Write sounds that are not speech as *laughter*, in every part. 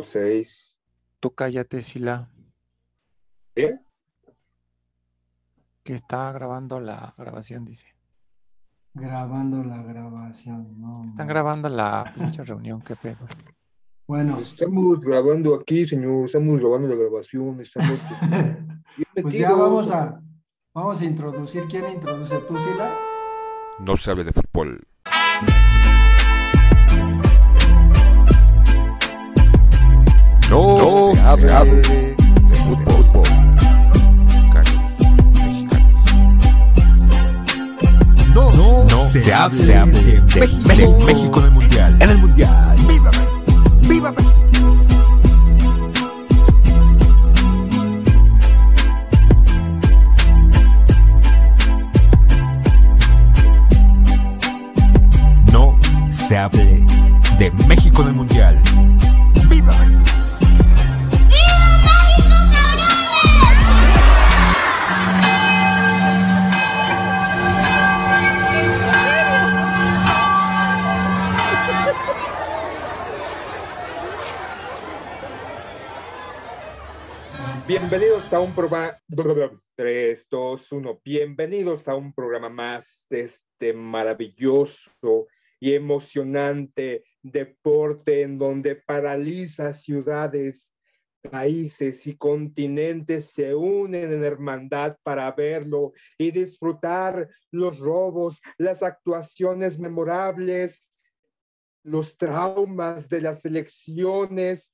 seis. Tú cállate, Sila. ¿Eh? Que está grabando la grabación, dice. Grabando la grabación, no. Están grabando la *laughs* pinche reunión, qué pedo. Bueno, Estamos grabando aquí, señor. Estamos grabando la grabación. Estamos *laughs* pues ya vamos a, vamos a introducir. ¿Quién introduce tú, Sila? No se hable de fútbol. No, se, hable, de fútbol. Mexicanos, mexicanos. No, no, No se, se hable, hable de, de México, México. México en el Mundial. En el Mundial. ¡Viva México! ¡Viva México! No se hable de México en el Mundial. Bienvenidos a un programa. 3, 2, 1. Bienvenidos a un programa más de este maravilloso y emocionante deporte en donde paraliza ciudades, países y continentes se unen en hermandad para verlo y disfrutar los robos, las actuaciones memorables, los traumas de las elecciones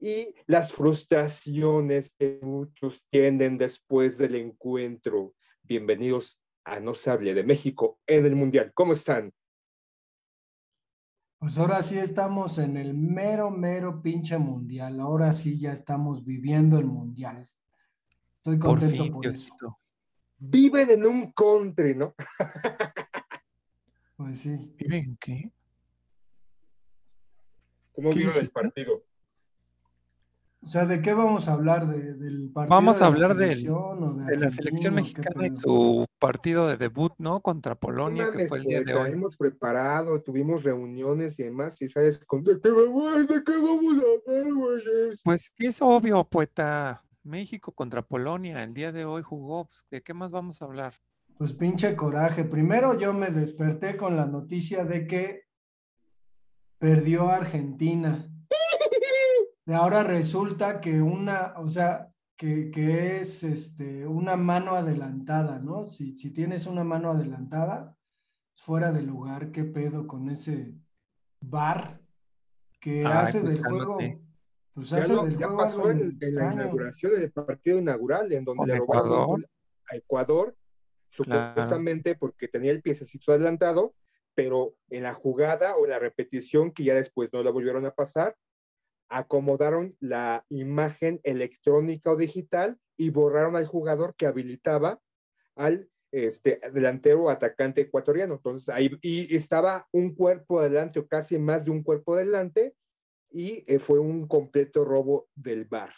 y las frustraciones que muchos tienen después del encuentro. Bienvenidos a No se hable de México en el Mundial. ¿Cómo están? Pues ahora sí estamos en el mero, mero pinche mundial. Ahora sí ya estamos viviendo el mundial. Estoy Por contento fin, por, eso. Diosito. Viven en un country, ¿no? Pues sí. ¿Viven qué? ¿Cómo ¿Qué vieron el partido? O sea, ¿de qué vamos a hablar? ¿De- ¿Del partido Vamos a de la hablar del- selección o De la selección mexicana y su partido de debut, ¿no? Contra Polonia, que fue el día de hoy. Hemos preparado, tuvimos reuniones y demás, y sabes, con ¿de qué, vamos- de qué vamos a hablar, güeyes? Pues que es obvio, poeta. México contra Polonia, el día de hoy jugó. Pues, ¿de qué más vamos a hablar? Pues pinche coraje. Primero yo me desperté con la noticia de que perdió Argentina. Y ahora resulta que una, o sea, que, que es este, una mano adelantada, ¿no? Si, si tienes una mano adelantada, fuera de lugar, ¿qué pedo con ese bar que Ay, hace pues del juego? Pues Ya, hace lo- del ya juego pasó en, en la inauguración, en el partido inaugural, en donde le robaron Ecuador. a Ecuador, Claro. supuestamente porque tenía el piececito adelantado, pero en la jugada o en la repetición, que ya después no la volvieron a pasar, acomodaron la imagen electrónica o digital y borraron al jugador que habilitaba al este, delantero o atacante ecuatoriano. Entonces ahí y estaba un cuerpo adelante o casi más de un cuerpo adelante y eh, fue un completo robo del bar.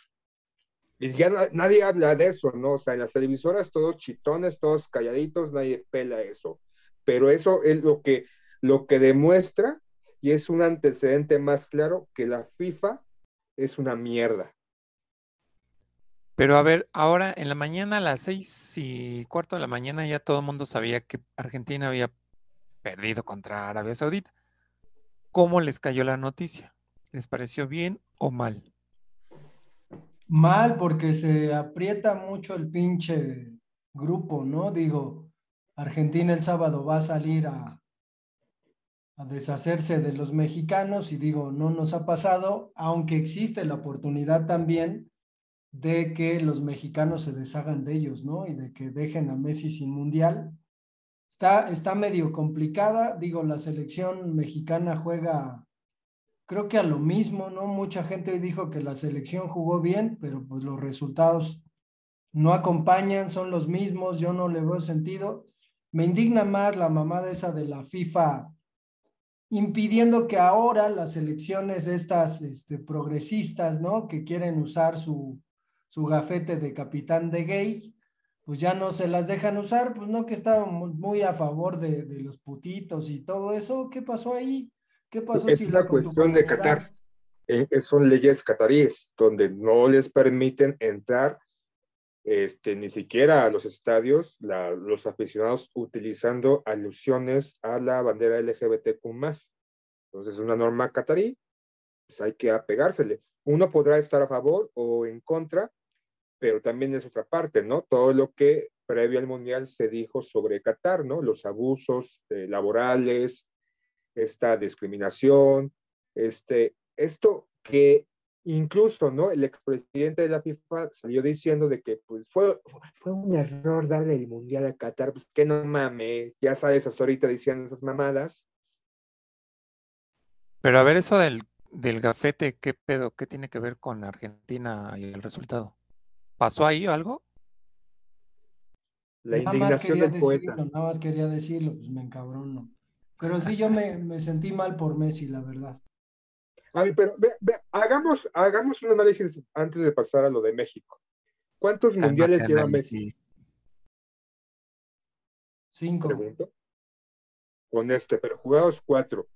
Y ya na- nadie habla de eso, ¿no? O sea, en las televisoras todos chitones, todos calladitos, nadie pela eso. Pero eso es lo que, lo que demuestra y es un antecedente más claro que la FIFA es una mierda. Pero a ver, ahora en la mañana a las seis y cuarto de la mañana ya todo el mundo sabía que Argentina había perdido contra Arabia Saudita. ¿Cómo les cayó la noticia? ¿Les pareció bien o mal? Mal, porque se aprieta mucho el pinche grupo, ¿no? Digo, Argentina el sábado va a salir a, a deshacerse de los mexicanos y digo, no nos ha pasado, aunque existe la oportunidad también de que los mexicanos se deshagan de ellos, ¿no? Y de que dejen a Messi sin mundial. Está, está medio complicada, digo, la selección mexicana juega creo que a lo mismo, ¿no? Mucha gente dijo que la selección jugó bien, pero pues los resultados no acompañan, son los mismos, yo no le veo sentido. Me indigna más la mamada esa de la FIFA impidiendo que ahora las elecciones estas este, progresistas, ¿no? Que quieren usar su, su gafete de capitán de gay, pues ya no se las dejan usar, pues no que estábamos muy a favor de, de los putitos y todo eso, ¿qué pasó ahí? ¿Qué pasó Es si la cuestión de? Qatar. eh, son leyes cataríes, donde no les permiten entrar este, ni siquiera a los estadios, los aficionados utilizando alusiones a la bandera LGBTQ+. Entonces es una norma catarí, pues hay que apegársele. Uno podrá estar a favor o en contra, pero también es otra parte, ¿no? Todo lo que previo al Mundial se dijo sobre Qatar, ¿no? Los abusos eh, laborales, esta discriminación, este, esto que incluso, ¿no? El expresidente de la FIFA salió diciendo de que pues fue, fue un error darle el Mundial a Qatar, pues que no mames, ya sabes, hasta ahorita diciendo esas mamadas. Pero a ver, eso del, del gafete, ¿qué pedo? ¿Qué tiene que ver con Argentina y el resultado? ¿Pasó ahí algo? La Nada indignación del poeta. decirlo, nada más quería decirlo, pues me encabrono. Pero sí, yo me, me sentí mal por Messi, la verdad. A ver, pero ve- ve, hagamos, hagamos un análisis antes de pasar a lo de México. ¿Cuántos mundiales lleva Messi? Cinco. Pregunto. Con este, pero jugados cuatro.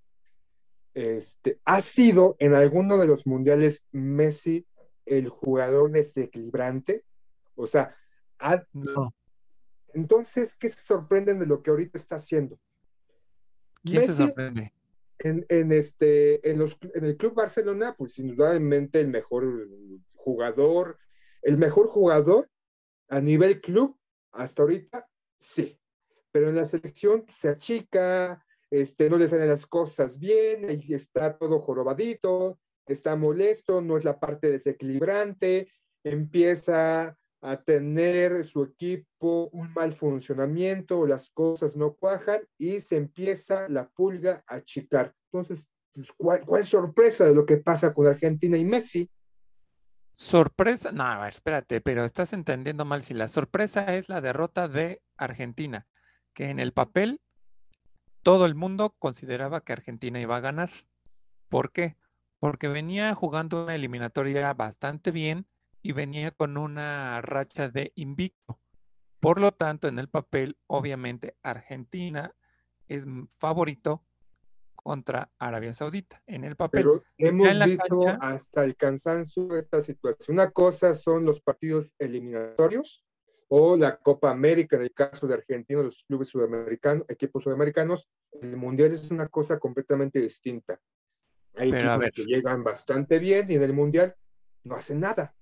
Este, ¿ha sido en alguno de los mundiales Messi el jugador desequilibrante? O sea, ha- No. entonces, ¿qué se sorprenden de lo que ahorita está haciendo? ¿Quién se sorprende? En, en este, en, los, en el Club Barcelona, pues indudablemente el mejor jugador, el mejor jugador a nivel club hasta ahorita, sí. Pero en la selección se achica, este, no le salen las cosas bien, ahí está todo jorobadito, está molesto, no es la parte desequilibrante, empieza a tener su equipo un mal funcionamiento, las cosas no cuajan y se empieza la pulga a achicar. Entonces, pues, ¿cuál, cuál sorpresa de lo que pasa con Argentina y Messi? Sorpresa, no, a ver, espérate, pero estás entendiendo mal. Si la sorpresa es la derrota de Argentina, que en el papel todo el mundo consideraba que Argentina iba a ganar. ¿Por qué? Porque venía jugando una eliminatoria bastante bien y venía con una racha de invicto. Por lo tanto, en el papel, obviamente, Argentina es favorito contra Arabia Saudita. En el papel. Pero hemos en la visto cancha- hasta el cansancio esta situación. Una cosa son los partidos eliminatorios o la Copa América en el caso de Argentina, los clubes sudamericanos, equipos sudamericanos. El Mundial es una cosa completamente distinta. Hay equipos que llegan bastante bien y en el Mundial no hacen nada.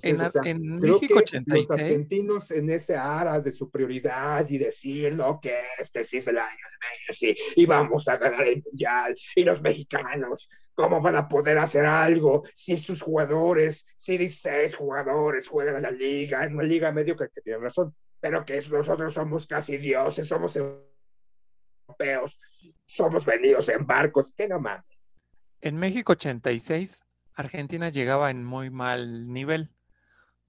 Entonces, En, o Ar- sea, en creo México que 86. los argentinos en ese aras de superioridad y decir, no, que este sí es el año de Messi y vamos a ganar el mundial y los mexicanos, ¿cómo van a poder hacer algo si sus jugadores, si 16 jugadores juegan en la liga, en una liga medio que tienen razón, pero que nosotros somos casi dioses, somos europeos, somos venidos en barcos, que no mames. En México 86, Argentina llegaba en muy mal nivel.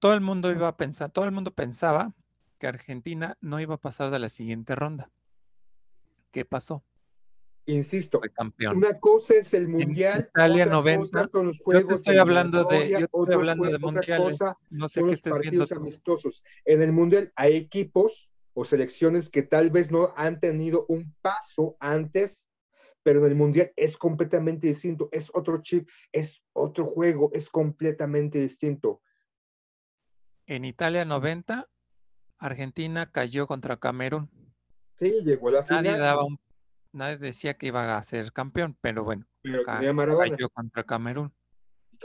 Todo el mundo iba a pensar, todo el mundo pensaba que Argentina no iba a pasar de la siguiente ronda. ¿Qué pasó? Insisto, Fue campeón. Una cosa es el mundial, Italia otra 90, cosa son los Yo juegos te estoy hablando de, yo estoy hablando de mundiales. No sé qué estés viendo amistosos. En el mundial hay equipos o selecciones que tal vez no han tenido un paso antes, pero en el mundial es completamente distinto, es otro chip, es otro juego, es completamente distinto. En Italia 90, Argentina cayó contra Camerún. Sí, llegó a la Nadie final, daba un, nadie decía que iba a ser campeón, pero bueno, pero cayó contra Camerún.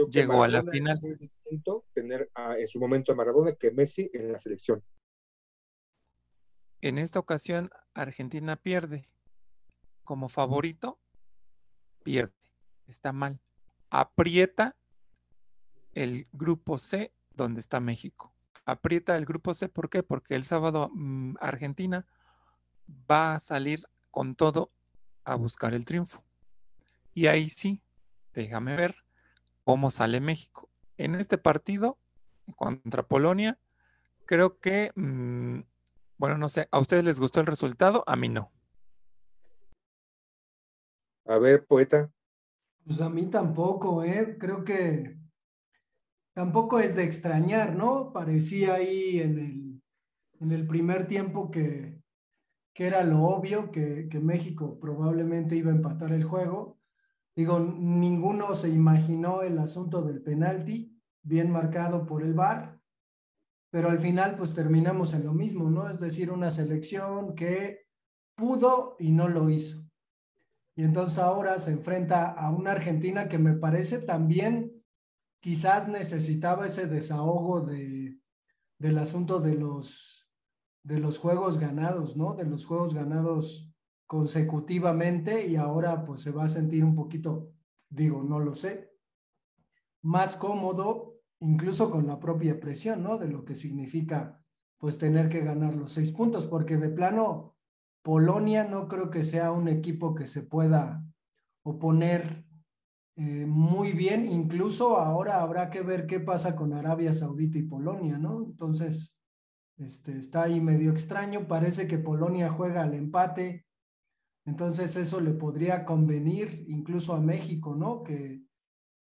Llegó a la es final. muy distinto tener a- en su momento a Maradona que Messi en la selección. En esta ocasión, Argentina pierde. Como favorito, pierde. Está mal. Aprieta el grupo C donde está México. Aprieta el grupo C, ¿por qué? Porque el sábado mm, Argentina va a salir con todo a buscar el triunfo. Y ahí sí, déjame ver cómo sale México. En este partido contra Polonia, creo que, mm, bueno, no sé, ¿a ustedes les gustó el resultado? A mí no. A ver, poeta. Pues a mí tampoco, ¿eh? Creo que tampoco es de extrañar, ¿no? Parecía ahí en el, en el primer tiempo que, que era lo obvio, que, que México probablemente iba a empatar el juego, Digo, ninguno se imaginó el asunto del penalti, bien marcado por el VAR, pero al final pues terminamos en lo mismo, ¿no? Es decir, una selección que pudo y no lo hizo. Y entonces ahora se enfrenta a una Argentina que me parece también quizás necesitaba ese desahogo de, del asunto de los, de los juegos ganados, ¿no? De los juegos ganados consecutivamente y ahora pues se va a sentir un poquito, digo, no lo sé, más cómodo, incluso con la propia presión, ¿no? De lo que significa pues tener que ganar los seis puntos, porque de plano Polonia no creo que sea un equipo que se pueda oponer eh, muy bien, incluso ahora habrá que ver qué pasa con Arabia Saudita y Polonia, ¿no? Entonces, este, está ahí medio extraño, parece que Polonia juega al empate, entonces eso le podría convenir incluso a México, ¿no? Que,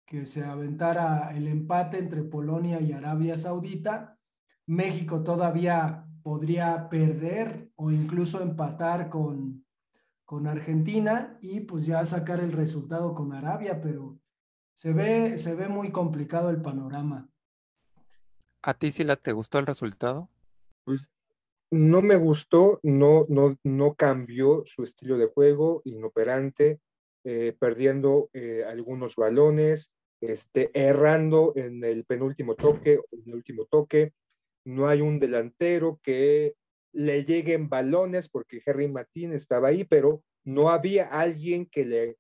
que se aventara el empate entre Polonia y Arabia Saudita. México todavía podría perder o incluso empatar con, con Argentina y pues ya sacar el resultado con Arabia, pero se ve, se ve muy complicado el panorama. ¿A ti sí la te gustó el resultado? Pues no me gustó, no, no, no cambió su estilo de juego, inoperante, eh, perdiendo eh, algunos balones, este, errando en el penúltimo toque, en el último toque. No hay un delantero que le lleguen balones porque Henry Martín estaba ahí, pero no había alguien que le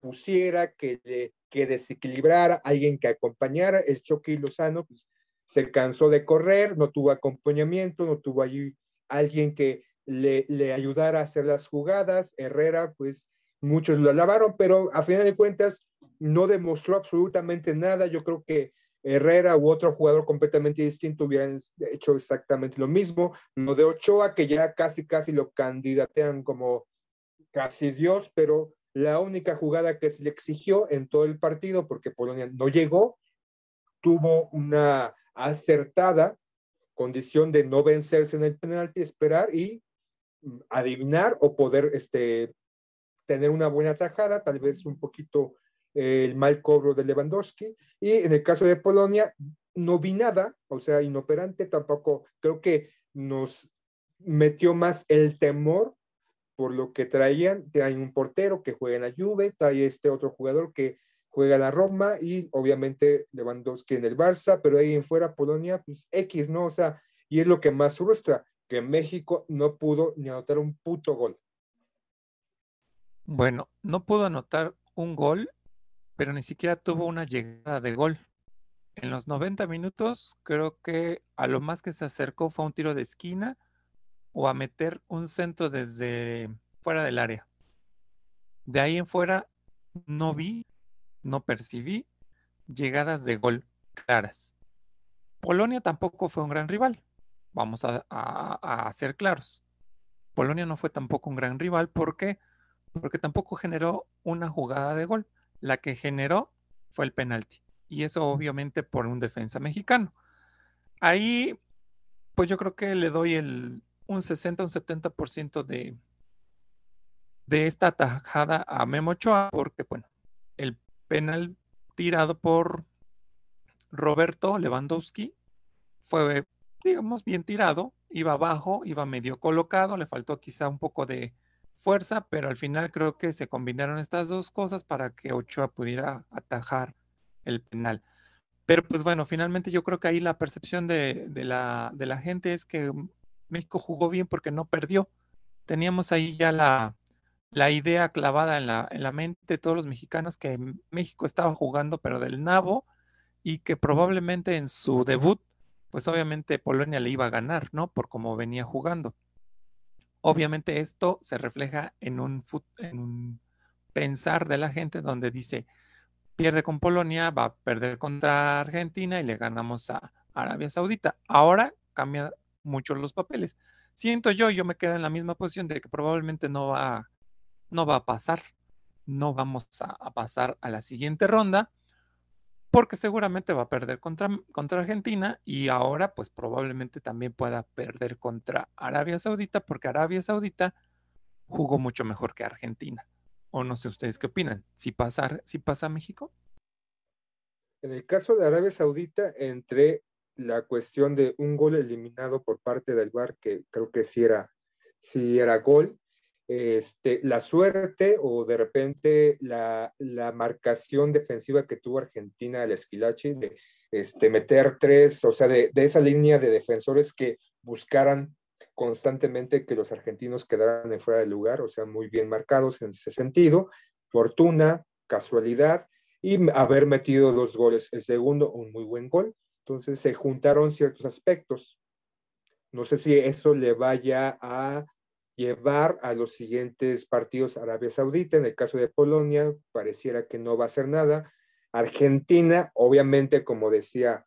pusiera, que, le, que desequilibrara, alguien que acompañara. El Choque Lozano pues, se cansó de correr, no tuvo acompañamiento, no tuvo allí alguien que le, le ayudara a hacer las jugadas. Herrera, pues muchos lo alabaron, pero a final de cuentas no demostró absolutamente nada. Yo creo que Herrera u otro jugador completamente distinto hubieran hecho exactamente lo mismo. Lo de Ochoa, que ya casi, casi lo candidatean como casi Dios, pero la única jugada que se le exigió en todo el partido, porque Polonia no llegó, tuvo una acertada condición de no vencerse en el penalti, esperar y mm, adivinar o poder este, tener una buena tajada, tal vez un poquito el mal cobro de Lewandowski. Y en el caso de Polonia, no vi nada, o sea, inoperante, tampoco creo que nos metió más el temor por lo que traían, traen un portero que juega en la Juve, trae este otro jugador que juega en la Roma y obviamente Lewandowski en el Barça, pero ahí en fuera Polonia, pues X, ¿no? O sea, y es lo que más frustra, que México no pudo ni anotar un puto gol. Bueno, no pudo anotar un gol, pero ni siquiera tuvo una llegada de gol. En los 90 minutos, creo que a lo más que se acercó fue un tiro de esquina o a meter un centro desde fuera del área. De ahí en fuera no vi, no percibí llegadas de gol claras. Polonia tampoco fue un gran rival. Vamos a, ser claros. Polonia no fue tampoco un gran rival. ¿Por qué? Porque tampoco generó una jugada de gol. La que generó fue el penalti. Y eso obviamente por un defensa mexicano. Ahí, pues yo creo que le doy el un 60, un 70% de, de esta atajada a Memo Ochoa, porque, bueno, el penal tirado por Roberto Lewandowski fue, digamos, bien tirado, iba abajo, iba medio colocado, le faltó quizá un poco de fuerza, pero al final creo que se combinaron estas dos cosas para que Ochoa pudiera atajar el penal. Pero pues bueno, finalmente yo creo que ahí la percepción de, la gente es que México jugó bien porque no perdió. Teníamos ahí ya la, idea clavada en la, en la mente de todos los mexicanos que México estaba jugando, pero del nabo, y que probablemente en su debut, pues obviamente Polonia le iba a ganar, ¿no? Por cómo venía jugando. Obviamente esto se refleja en un, en un pensar de la gente donde dice, pierde con Polonia, va a perder contra Argentina y le ganamos a Arabia Saudita. Ahora cambia mucho los papeles. Siento yo, yo me quedo en la misma posición de que probablemente no va, no va a pasar. No vamos a, pasar a la siguiente ronda porque seguramente va a perder contra, contra Argentina y ahora pues probablemente también pueda perder contra Arabia Saudita porque Arabia Saudita jugó mucho mejor que Argentina. O no sé ustedes qué opinan. Si pasa, si pasa México. En el caso de Arabia Saudita, entre la cuestión de un gol eliminado por parte del VAR, que creo que sí era, sí era gol, este, la suerte o de repente la, la marcación defensiva que tuvo Argentina al Esquilachi de este, meter tres, o sea, de, de esa línea de defensores que buscaran constantemente que los argentinos quedaran fuera de lugar, o sea, muy bien marcados en ese sentido, fortuna, casualidad y haber metido dos goles. El segundo, un muy buen gol. Entonces se juntaron ciertos aspectos. No sé si eso le vaya a llevar a los siguientes partidos Arabia Saudita. En el caso de Polonia, pareciera que no va a hacer nada. Argentina, obviamente, como decía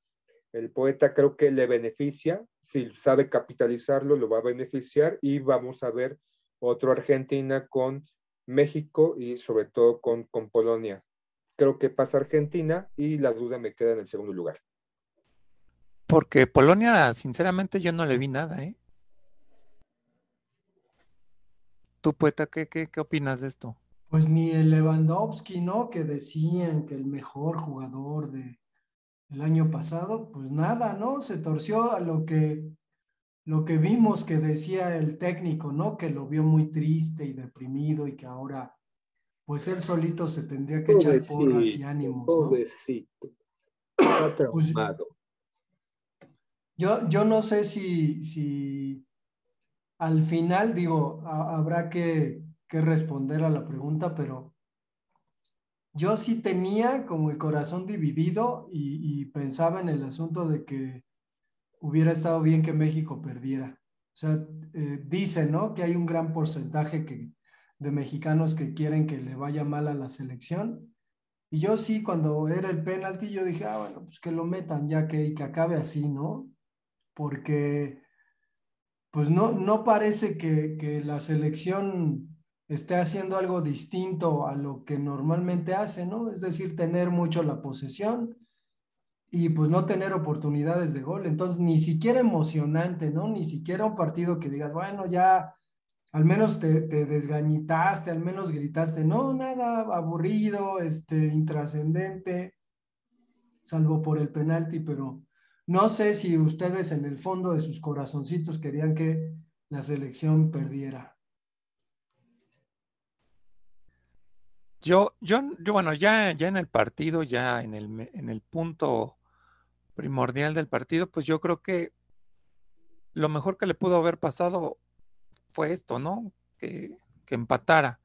el poeta, creo que le beneficia. Si sabe capitalizarlo, lo va a beneficiar y vamos a ver otro Argentina con México y sobre todo con, con Polonia. Creo que pasa Argentina y la duda me queda en el segundo lugar. Porque Polonia, sinceramente, yo no le vi nada, ¿eh? Tú, poeta, ¿qué, qué, qué opinas de esto? Pues ni el Lewandowski, ¿no? Que decían que el mejor jugador de el año pasado, pues nada, ¿no? Se torció a lo que lo que vimos que decía el técnico, ¿no? Que lo vio muy triste y deprimido y que ahora pues él solito se tendría que echar porras y ánimos, ¿no? Pobrecito. Está Pues-. Yo, yo no sé si, si al final, digo, ha- habrá que, responder a la pregunta, pero yo sí tenía como el corazón dividido y, pensaba en el asunto de que hubiera estado bien que México perdiera. O sea, eh, dice, ¿no? Que hay un gran porcentaje de mexicanos que quieren que le vaya mal a la selección. Y yo sí, cuando era el penalti, yo dije, ah, bueno, pues que lo metan ya que, que acabe así, ¿no? Porque pues no, no parece que, la selección esté haciendo algo distinto a lo que normalmente hace, ¿no? Es decir, tener mucho la posesión y pues no tener oportunidades de gol. Entonces, ni siquiera emocionante, ¿no? Ni siquiera un partido que digas, bueno, ya al menos te, te desgañitaste, al menos gritaste, no, nada, aburrido, este, intrascendente, salvo por el penalti, pero no sé si ustedes en el fondo de sus corazoncitos querían que la selección perdiera. Yo, yo, yo, bueno, ya, ya en el partido, ya en el, en el punto primordial del partido, pues yo creo que lo mejor que le pudo haber pasado fue esto, ¿no? Que, que empatara.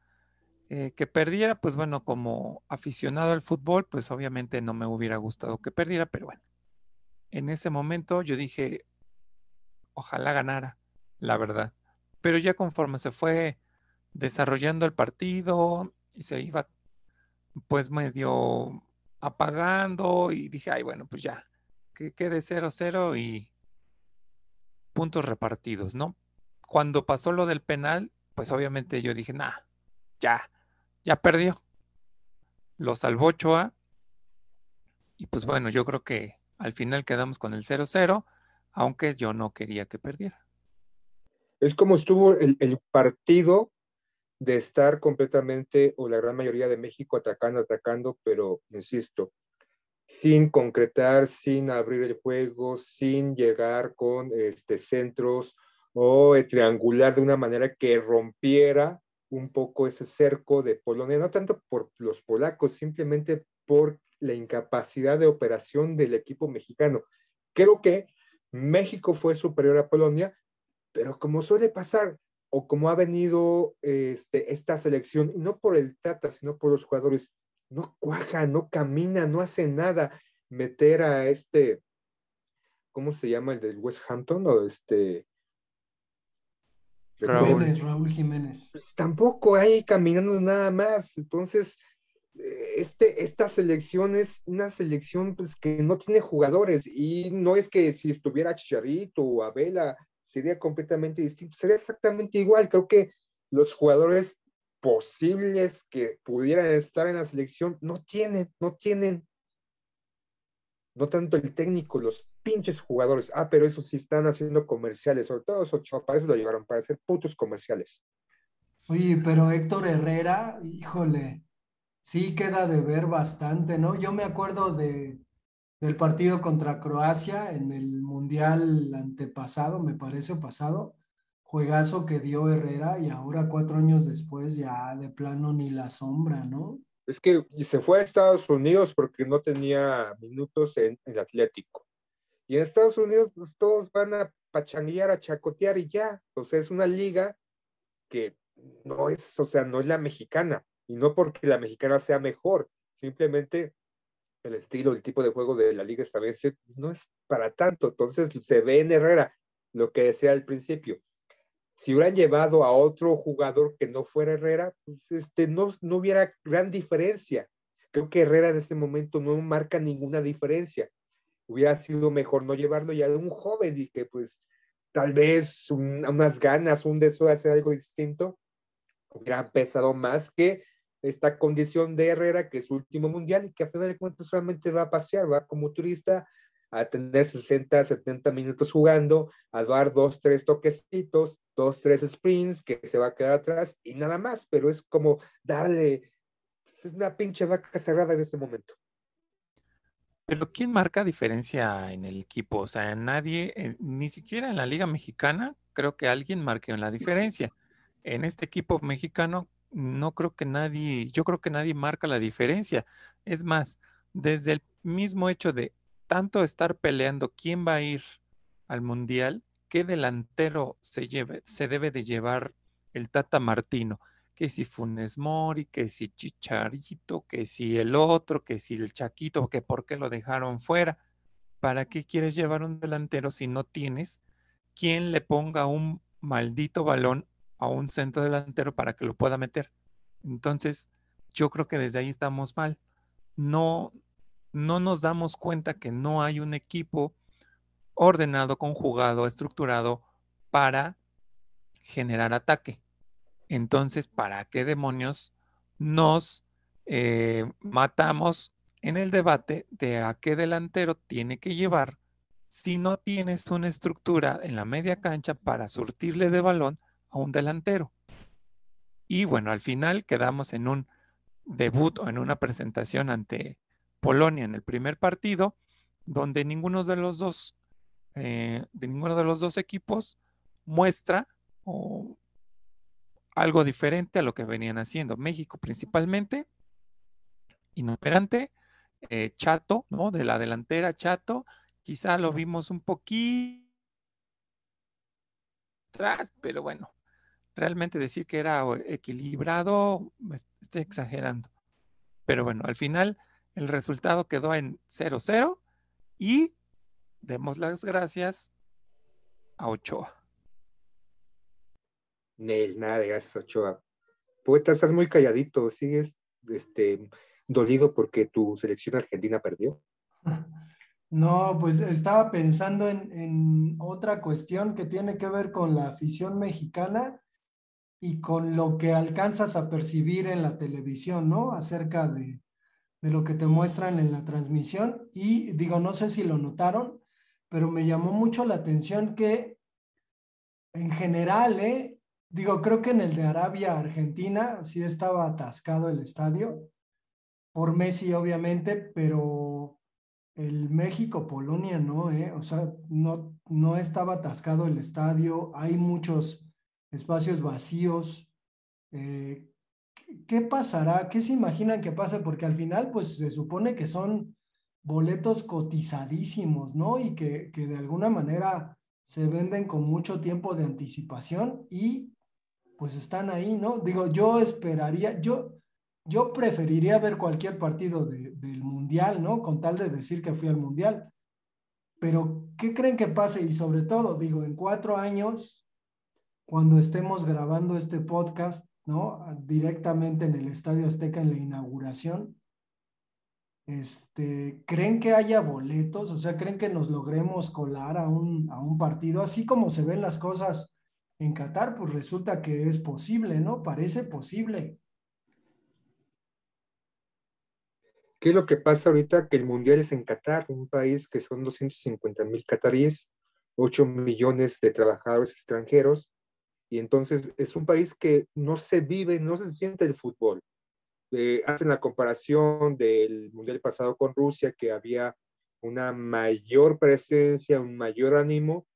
Eh, que perdiera, pues bueno, como aficionado al fútbol, pues obviamente no me hubiera gustado que perdiera, pero bueno, en ese momento yo dije, ojalá ganara, la verdad. Pero ya conforme se fue desarrollando el partido y se iba pues medio apagando y dije, ay, bueno, pues ya, que quede 0-0 y puntos repartidos, ¿no? Cuando pasó lo del penal, pues obviamente yo dije, nah, ya, ya perdió. Lo salvó Ochoa y pues bueno, yo creo que al final quedamos con el 0-0, aunque yo no quería que perdiera. Es como estuvo el, partido de estar completamente, o la gran mayoría de México atacando, atacando, pero insisto, sin concretar, sin abrir el juego, sin llegar con este, centros o eh, triangular de una manera que rompiera un poco ese cerco de Polonia, no tanto por los polacos, simplemente por la incapacidad de operación del equipo mexicano. Creo que México fue superior a Polonia, pero como suele pasar, o como ha venido este, esta selección, y no por el Tata, sino por los jugadores, no cuaja, no camina, no hace nada. Meter a este, ¿cómo se llama el del West Hampton? O este. Raúl. Jiménez, Raúl Jiménez. Pues tampoco hay caminando nada más. Entonces, eh, este, esta selección es una selección pues, que no tiene jugadores y no es que si estuviera Chicharito o Abela sería completamente distinto, sería exactamente igual. Creo que los jugadores posibles que pudieran estar en la selección no tienen, no tienen. No tanto el técnico, los pinches jugadores. Ah, pero eso sí están haciendo comerciales, sobre todo esos Ochoa, lo llevaron, para hacer putos comerciales. Oye, pero Héctor Herrera, híjole, sí queda de ver bastante, ¿no? Yo me acuerdo de, del partido contra Croacia en el Mundial antepasado, me parece pasado, juegazo que dio Herrera y ahora cuatro años después ya de plano ni la sombra, ¿no? Es que se fue a Estados Unidos porque no tenía minutos en el Atlético. Y en Estados Unidos, pues todos van a pachanguear, a chacotear y ya. O sea, es una liga que no es, o sea, no es la mexicana. Y no porque la mexicana sea mejor, simplemente el estilo, el tipo de juego de la liga estadounidense pues, no es para tanto. Entonces se ve en Herrera lo que decía al principio. Si hubieran llevado a otro jugador que no fuera Herrera, pues este, no, no hubiera gran diferencia. Creo que Herrera en ese momento no marca ninguna diferencia. Hubiera sido mejor no llevarlo ya de un joven y que pues tal vez un- unas ganas, un deseo de hacer algo distinto, hubiera pesado más que esta condición de Herrera, que es su último mundial y que a final de cuentas solamente va a pasear, va como turista a tener 60, 70 minutos jugando, a dar dos, tres toquecitos, dos, tres sprints, que se va a quedar atrás y nada más, pero es como darle, pues, es una pinche vaca cerrada en este momento. Pero ¿quién marca diferencia en el equipo? O sea, nadie, eh, ni siquiera en la Liga Mexicana, creo que alguien marque la diferencia. En este equipo mexicano, no creo que nadie, yo creo que nadie marca la diferencia. Es más, desde el mismo hecho de tanto estar peleando quién va a ir al Mundial, qué delantero se lleve, se debe de llevar el Tata Martino que si Funes Mori, que si Chicharito, que si el otro, que si el Chaquito, que por qué lo dejaron fuera. ¿Para qué quieres llevar un delantero si no tienes quien le ponga un maldito balón a un centro delantero para que lo pueda meter? Entonces, yo creo que desde ahí estamos mal. No, no nos damos cuenta que no hay un equipo ordenado, conjugado, estructurado para generar ataque. Entonces, ¿para qué demonios nos eh, matamos en el debate de a qué delantero tiene que llevar si no tienes una estructura en la media cancha para surtirle de balón a un delantero? Y bueno, al final quedamos en un debut o en una presentación ante Polonia en el primer partido, donde ninguno de los dos, eh, de ninguno de los dos equipos muestra o algo diferente a lo que venían haciendo. México principalmente, inoperante, eh, chato, ¿no? De la delantera, chato. Quizá lo vimos un poquito atrás, pero bueno, realmente decir que era equilibrado, estoy exagerando. Pero bueno, al final el resultado quedó en 0-0 y demos las gracias a Ochoa. Nel, nada de gracias, Ochoa. Poeta, estás muy calladito, sigues este, dolido porque tu selección argentina perdió. *laughs* No, pues estaba pensando en, en otra cuestión que tiene que ver con la afición mexicana y con lo que alcanzas a percibir en la televisión, ¿no? Acerca de, de lo que te muestran en la transmisión. Y digo, no sé si lo notaron, pero me llamó mucho la atención que en general, ¿eh? Digo, creo que en el de Arabia, Argentina, sí estaba atascado el estadio, por Messi obviamente, pero el México-Polonia no, ¿eh? O sea, no, no estaba atascado el estadio, hay muchos espacios vacíos. Eh, ¿qué- ¿Qué pasará? ¿Qué se imaginan que pase? Porque al final, pues se supone que son boletos cotizadísimos, ¿no? Y que, que de alguna manera se venden con mucho tiempo de anticipación y pues están ahí, ¿no? Digo, yo esperaría, yo, yo preferiría ver cualquier partido de- del Mundial, ¿no? Con tal de decir que fui al Mundial. Pero, ¿qué creen que pase? Y sobre todo, digo, en cuatro años, cuando estemos grabando este podcast, ¿no? Directamente en el Estadio Azteca en la inauguración, este, ¿creen que haya boletos? O sea, ¿creen que nos logremos colar a un, a un partido? Así como se ven las cosas en Qatar, pues resulta que es posible, ¿no? Parece posible. ¿Qué es lo que pasa ahorita? Que el mundial es en Qatar, un país que son 250 mil cataríes, 8 millones de trabajadores extranjeros, Y entonces es un país que no se vive, no se siente el fútbol. Eh, hacen la comparación del Mundial pasado con Rusia, que había una mayor presencia, un mayor ánimo,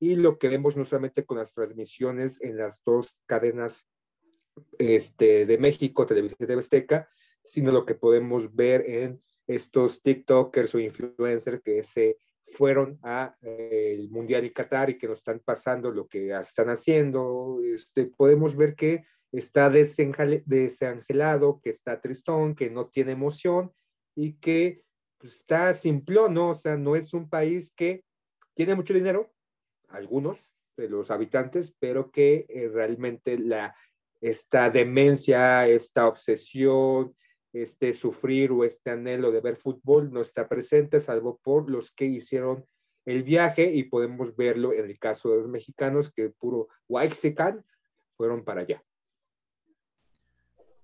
y lo que vemos no solamente con las transmisiones en las dos cadenas este, de México, Televisión de Azteca, sino lo que podemos ver en estos TikTokers o influencers que se fueron a eh, Mundial y Qatar y que nos están pasando lo que están haciendo. Este, podemos ver que está desangelado, que está tristón, que no tiene emoción y que pues, está simplón, ¿no? O sea, no es un país que tiene mucho dinero, algunos de los habitantes, pero que eh, realmente la, esta demencia, esta obsesión, este sufrir o este anhelo de ver fútbol no está presente, salvo por los que hicieron el viaje y podemos verlo en el caso de los mexicanos que puro Waxican fueron para allá.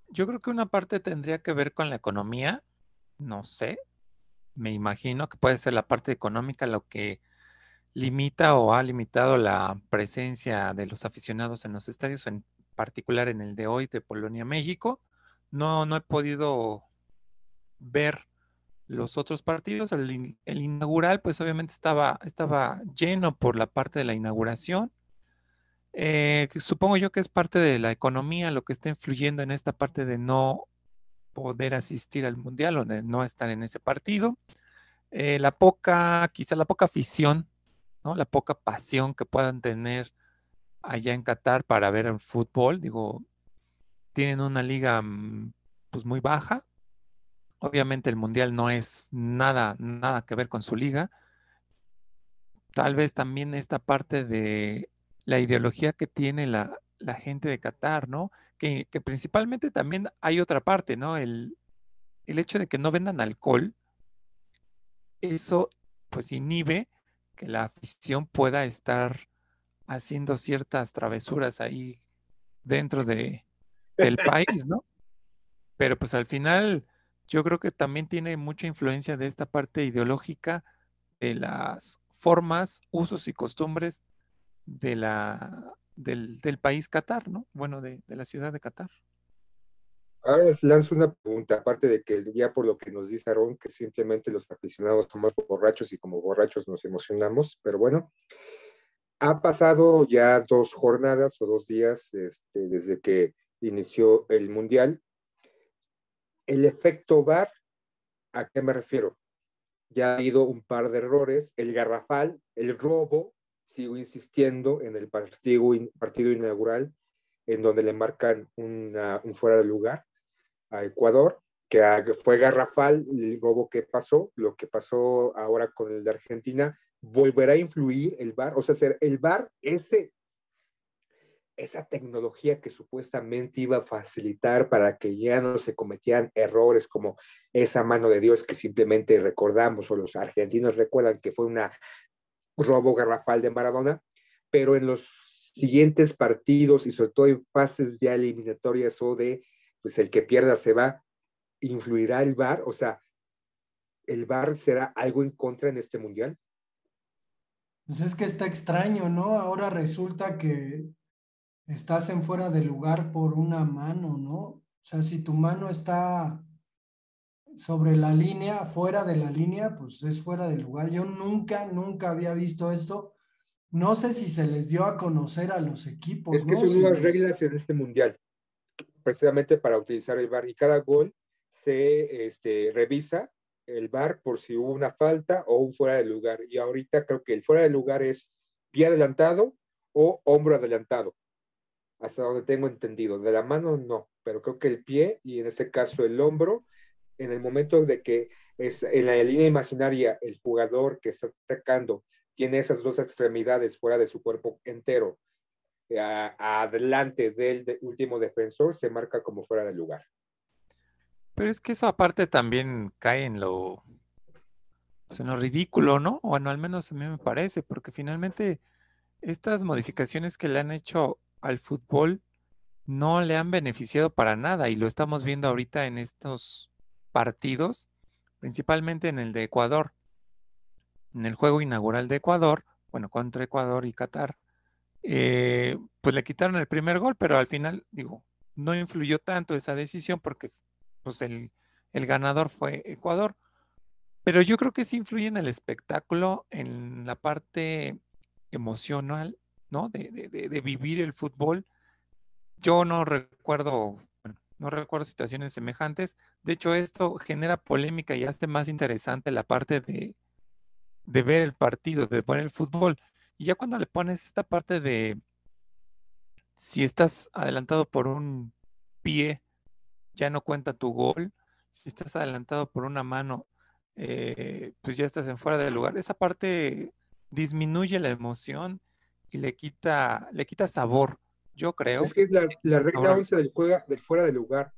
Yo creo que una parte tendría que ver con la economía, no sé, me imagino que puede ser la parte económica lo que limita o ha limitado la presencia de los aficionados en los estadios, en particular en el de hoy de Polonia, México no, no he podido ver los otros partidos. El, inaugural, pues obviamente estaba, estaba lleno por la parte de la inauguración. Eh, supongo yo que es parte de la economía lo que está influyendo en esta parte de no poder asistir al mundial o de no estar en ese partido. Eh, la poca, quizá la poca afición, ¿no? La poca pasión que puedan tener allá en Qatar para ver el fútbol. Digo, tienen una liga mm, pues muy baja. Obviamente el mundial no es nada, nada que ver con su liga. Tal vez también esta parte de la ideología que tiene la, gente de Qatar, ¿no? Que, principalmente también hay otra parte, ¿no? El, el hecho de que no vendan alcohol, eso pues inhibe que la afición pueda estar haciendo ciertas travesuras ahí dentro de, del país, ¿no? Pero pues al final yo creo que también tiene mucha influencia de esta parte ideológica de las formas, usos y costumbres de la, del, país Qatar, ¿no? Bueno, de, la ciudad de Qatar. Ahora les lanzo una pregunta, aparte de que ya por lo que nos dice Aaron, que simplemente los aficionados somos borrachos y como borrachos nos emocionamos, pero bueno, ha pasado ya dos jornadas o dos días este, desde que inició el Mundial. El efecto VAR, ¿a qué me refiero? Ya ha habido un par de errores. El garrafal, el robo, sigo insistiendo en el partido, partido inaugural, en donde le marcan un fuera de lugar a Ecuador, que fue garrafal el robo que pasó, lo que pasó ahora con el de Argentina, volverá a influir el VAR, o sea, el VAR, ese esa tecnología que supuestamente iba a facilitar para que ya no se cometieran errores como esa mano de Dios que simplemente recordamos o los argentinos recuerdan que fue una robo garrafal de Maradona, pero en los siguientes partidos y sobre todo en fases ya eliminatorias o de pues el que pierda se va, influirá el VAR, o sea, el VAR será algo en contra en este mundial. Pues es que está extraño, ¿no? Ahora resulta que estás en fuera de lugar por una mano, ¿no? O sea, si tu mano está sobre la línea, fuera de la línea, pues es fuera de lugar. Yo nunca, nunca había visto esto. No sé si se les dio a conocer a los equipos. Es que son nuevas reglas en este mundial, precisamente para utilizar el VAR. Y cada gol se este, revisa el VAR por si hubo una falta o un fuera de lugar. Y ahorita creo que el fuera de lugar es pie adelantado o hombro adelantado hasta donde tengo entendido. De la mano no, pero creo que el pie y en este caso el hombro, en el momento de que es en la línea imaginaria el jugador que está atacando tiene esas dos extremidades fuera de su cuerpo entero, eh, adelante del último defensor, se marca como fuera de lugar. Pero es que eso aparte también cae en lo, pues, en lo ridículo, ¿no? Bueno, al menos a mí me parece, porque finalmente estas modificaciones que le han hecho al fútbol no le han beneficiado para nada y lo estamos viendo ahorita en estos partidos, principalmente en el de Ecuador. En el juego inaugural de Ecuador, bueno, contra Ecuador y Qatar, eh, pues le quitaron el primer gol, pero al final, digo, no influyó tanto esa decisión porque pues el, el ganador fue Ecuador. Pero yo creo que sí influye en el espectáculo, en la parte emocional, De, vivir el fútbol. Yo no recuerdo, no recuerdo situaciones semejantes. De hecho, esto genera polémica y hace más interesante la parte de, de ver el partido, de poner el fútbol. Y ya cuando le pones esta parte de si estás adelantado por un pie, ya no cuenta tu gol. Si estás adelantado por una mano, eh, pues ya estás en fuera de lugar. Esa parte disminuye la emoción y le quita, le quita sabor, yo creo. Es que es la, la regla Ahora- 11 del, juega, del fuera de lugar.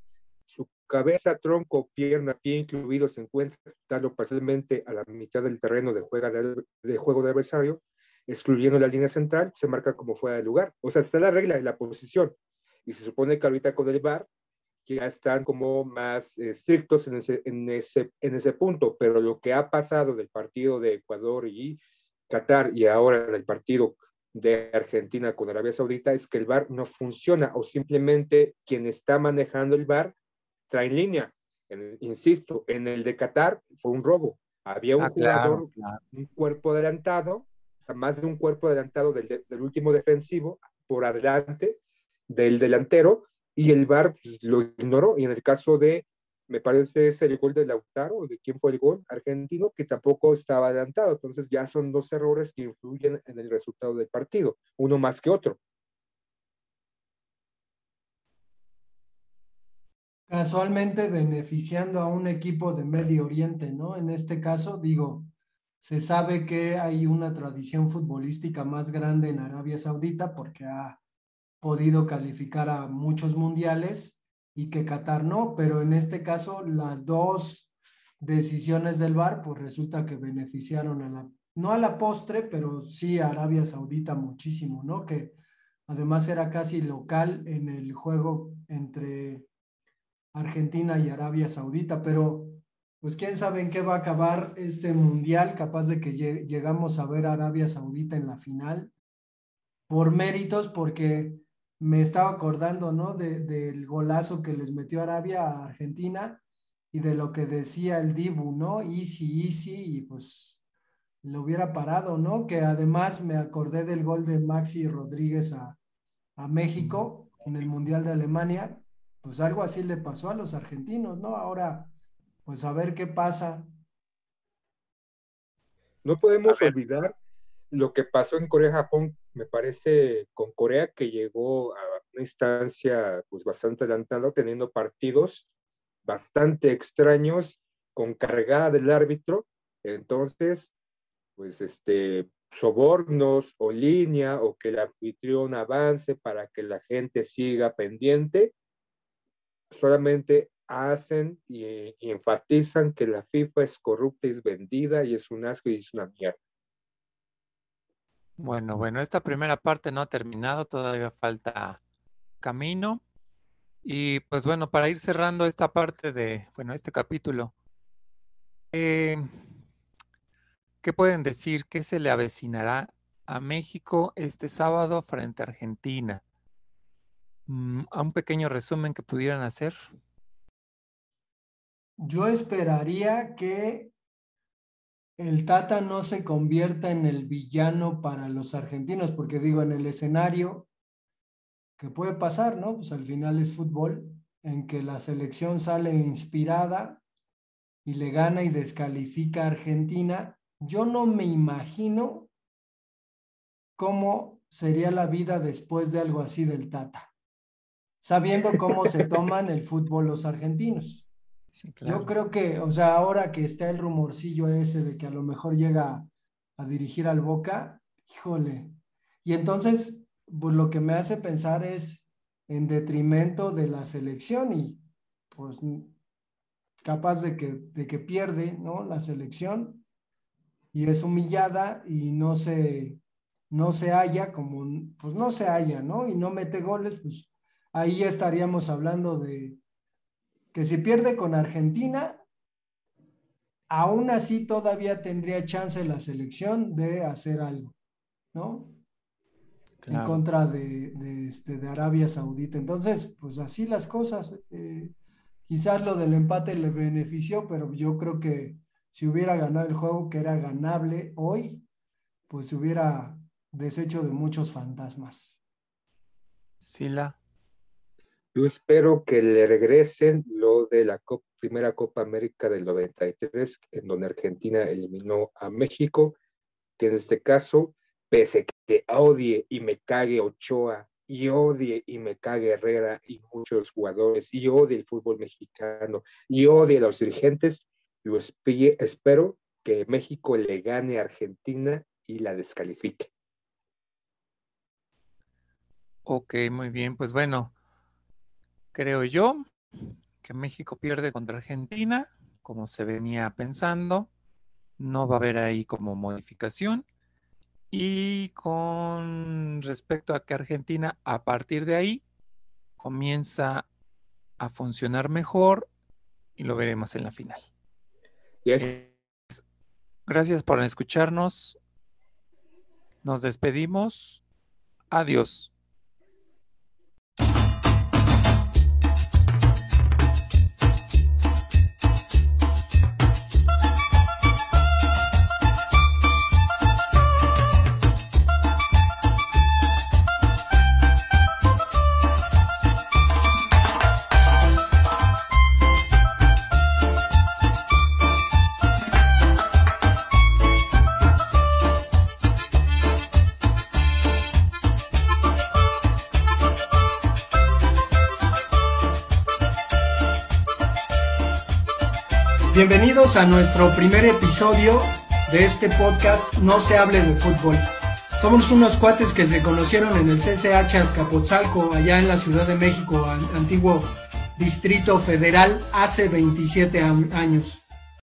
Su cabeza, tronco, pierna, pie incluidos se encuentra total o parcialmente a la mitad del terreno de, juega de, de juego del adversario, excluyendo la línea central, se marca como fuera de lugar. O sea, está la regla de la posición. Y se supone que ahorita con el VAR ya están como más estrictos en ese, en, ese, en ese punto, pero lo que ha pasado del partido de Ecuador y Qatar y ahora en el partido de Argentina con Arabia Saudita es que el VAR no funciona o simplemente quien está manejando el VAR trae línea. En- insisto, en el de Qatar fue un robo. Había un Ah, claro, jugador, claro. un cuerpo adelantado, o sea, más de un cuerpo adelantado del, de- del último defensivo por adelante del delantero y el VAR pues, lo ignoró. Y en el caso de, me parece es el gol de Lautaro, de quién fue el gol argentino, que tampoco estaba adelantado. Entonces ya son dos errores que influyen en el resultado del partido, uno más que otro. casualmente beneficiando a un equipo de Medio Oriente, ¿no? En este caso, digo, se sabe que hay una tradición futbolística más grande en Arabia Saudita porque ha podido calificar a muchos mundiales y que Qatar no, pero en este caso las dos decisiones del VAR, pues resulta que beneficiaron a la, no a la postre, pero sí a Arabia Saudita muchísimo, ¿no? Que además era casi local en el juego entre Argentina y Arabia Saudita, pero pues quién sabe en qué va a acabar este mundial, capaz de que lle- llegamos a ver a Arabia Saudita en la final, por méritos, porque me estaba acordando, ¿no? De- del golazo que les metió Arabia a Argentina y de lo que decía el Dibu, ¿no? Easy, easy, y pues lo hubiera parado, ¿no? Que además me acordé del gol de Maxi Rodríguez a, a México en el Mundial de Alemania, pues algo así le pasó a los argentinos, ¿no? Ahora, pues a ver qué pasa. No podemos olvidar lo que pasó en Corea-Japón, me parece, con Corea, que llegó a una instancia pues bastante adelantada, teniendo partidos bastante extraños con cargada del árbitro. Entonces, pues este, sobornos o línea o que el anfitrión avance para que la gente siga pendiente, solamente hacen y, y enfatizan que la FIFA es corrupta es vendida y es un asco y es una mierda. Bueno, bueno, esta primera parte no ha terminado, todavía falta camino. Y pues bueno, para ir cerrando esta parte de, bueno, este capítulo, eh, ¿qué pueden decir? ¿Qué se le avecinará a México este sábado frente a Argentina? Mm, a un pequeño resumen que pudieran hacer. Yo esperaría que el Tata no se convierta en el villano para los argentinos, porque digo, en el escenario que puede pasar, ¿no? Pues al final es fútbol, en que la selección sale inspirada y le gana y descalifica a Argentina. Yo no me imagino cómo sería la vida después de algo así del Tata, sabiendo cómo se *laughs* toman el fútbol los argentinos. Sí, Yo creo que, o sea, ahora que está el rumorcillo ese de que a lo mejor llega a dirigir al Boca, híjole. Y entonces, pues lo que me hace pensar es en detrimento de la selección y pues capaz de que, de que pierde, ¿no? La selección y es humillada y no se, no se halla como, pues no se halla, ¿no? Y no mete goles, pues ahí estaríamos hablando de que si pierde con Argentina, aún así todavía tendría chance la selección de hacer algo, ¿no? En contra de, de, este, de Arabia Saudita. Entonces, pues así las cosas. eh, quizás lo del empate le benefició, pero yo creo que si hubiera ganado el juego que era ganable hoy, pues se hubiera deshecho de muchos fantasmas. Sila. Yo espero que le regresen lo de la Cop- primera Copa América del 93, en donde Argentina eliminó a México, que en este caso, pese que odie y me cague Ochoa, y odie y me cague Herrera y muchos jugadores, y odie el fútbol mexicano, y odie a los dirigentes, yo espe- espero que México le gane a Argentina y la descalifique. Ok, muy bien. Pues bueno, creo yo que México pierde contra Argentina, como se venía pensando. No va a haber ahí como modificación. Y con respecto a que Argentina, a partir de ahí, comienza a funcionar mejor y lo veremos en la final. Y es- Eh, Gracias por escucharnos. Nos despedimos. Adiós. Bienvenidos a nuestro primer episodio de este podcast No se hable de fútbol. Somos unos cuates que se conocieron en el CCH Azcapotzalco, allá en la Ciudad de México, an- antiguo Distrito Federal, hace 27 am- años.